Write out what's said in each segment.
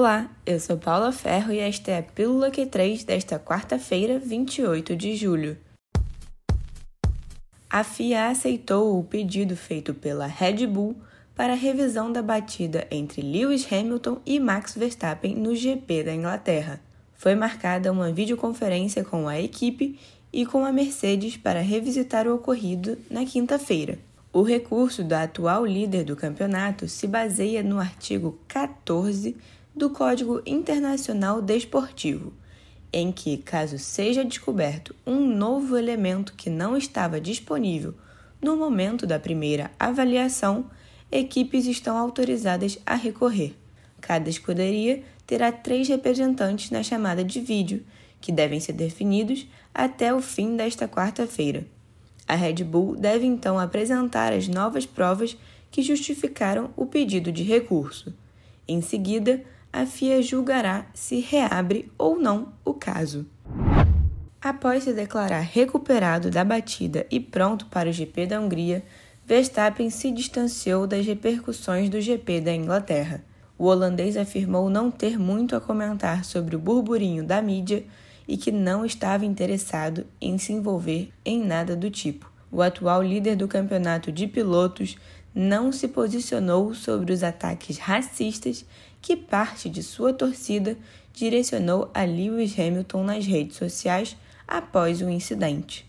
Olá, eu sou Paula Ferro e esta é a Pílula Q3 desta quarta-feira, 28 de julho. A FIA aceitou o pedido feito pela Red Bull para a revisão da batida entre Lewis Hamilton e Max Verstappen no GP da Inglaterra. Foi marcada uma videoconferência com a equipe e com a Mercedes para revisitar o ocorrido na quinta-feira. O recurso da atual líder do campeonato se baseia no artigo 14 do Código Internacional Desportivo, em que, caso seja descoberto um novo elemento que não estava disponível no momento da primeira avaliação, equipes estão autorizadas a recorrer. Cada escuderia terá três representantes na chamada de vídeo, que devem ser definidos até o fim desta quarta-feira. A Red Bull deve então apresentar as novas provas que justificaram o pedido de recurso. Em seguida, a FIA julgará se reabre ou não o caso. Após se declarar recuperado da batida e pronto para o GP da Hungria, Verstappen se distanciou das repercussões do GP da Inglaterra. O holandês afirmou não ter muito a comentar sobre o burburinho da mídia e que não estava interessado em se envolver em nada do tipo. O atual líder do campeonato de pilotos não se posicionou sobre os ataques racistas que parte de sua torcida direcionou a Lewis Hamilton nas redes sociais após o incidente.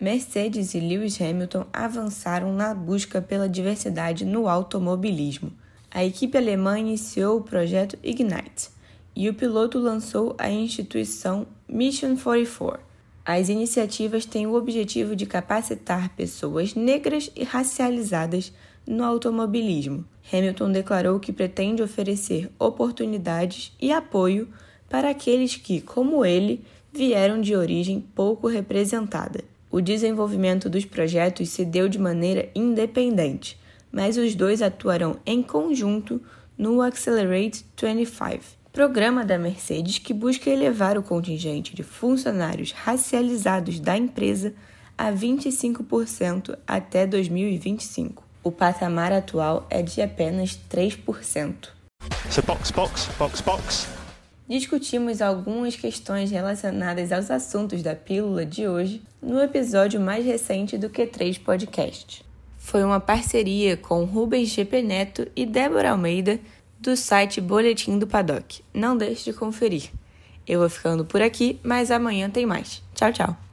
Mercedes e Lewis Hamilton avançaram na busca pela diversidade no automobilismo. A equipe alemã iniciou o projeto Ignite, e o piloto lançou a instituição Mission 44. As iniciativas têm o objetivo de capacitar pessoas negras e racializadas no automobilismo. Hamilton declarou que pretende oferecer oportunidades e apoio para aqueles que, como ele, vieram de origem pouco representada. O desenvolvimento dos projetos se deu de maneira independente, mas os dois atuarão em conjunto no Accelerate 25, programa da Mercedes que busca elevar o contingente de funcionários racializados da empresa a 25% até 2025. O patamar atual é de apenas 3%. So box, box, box, box. Discutimos algumas questões relacionadas aos assuntos da pílula de hoje no episódio mais recente do Q3 Podcast. Foi uma parceria com Rubens GP Neto e Débora Almeida do site Boletim do Paddock. Não deixe de conferir. Eu vou ficando por aqui, mas amanhã tem mais. Tchau, tchau.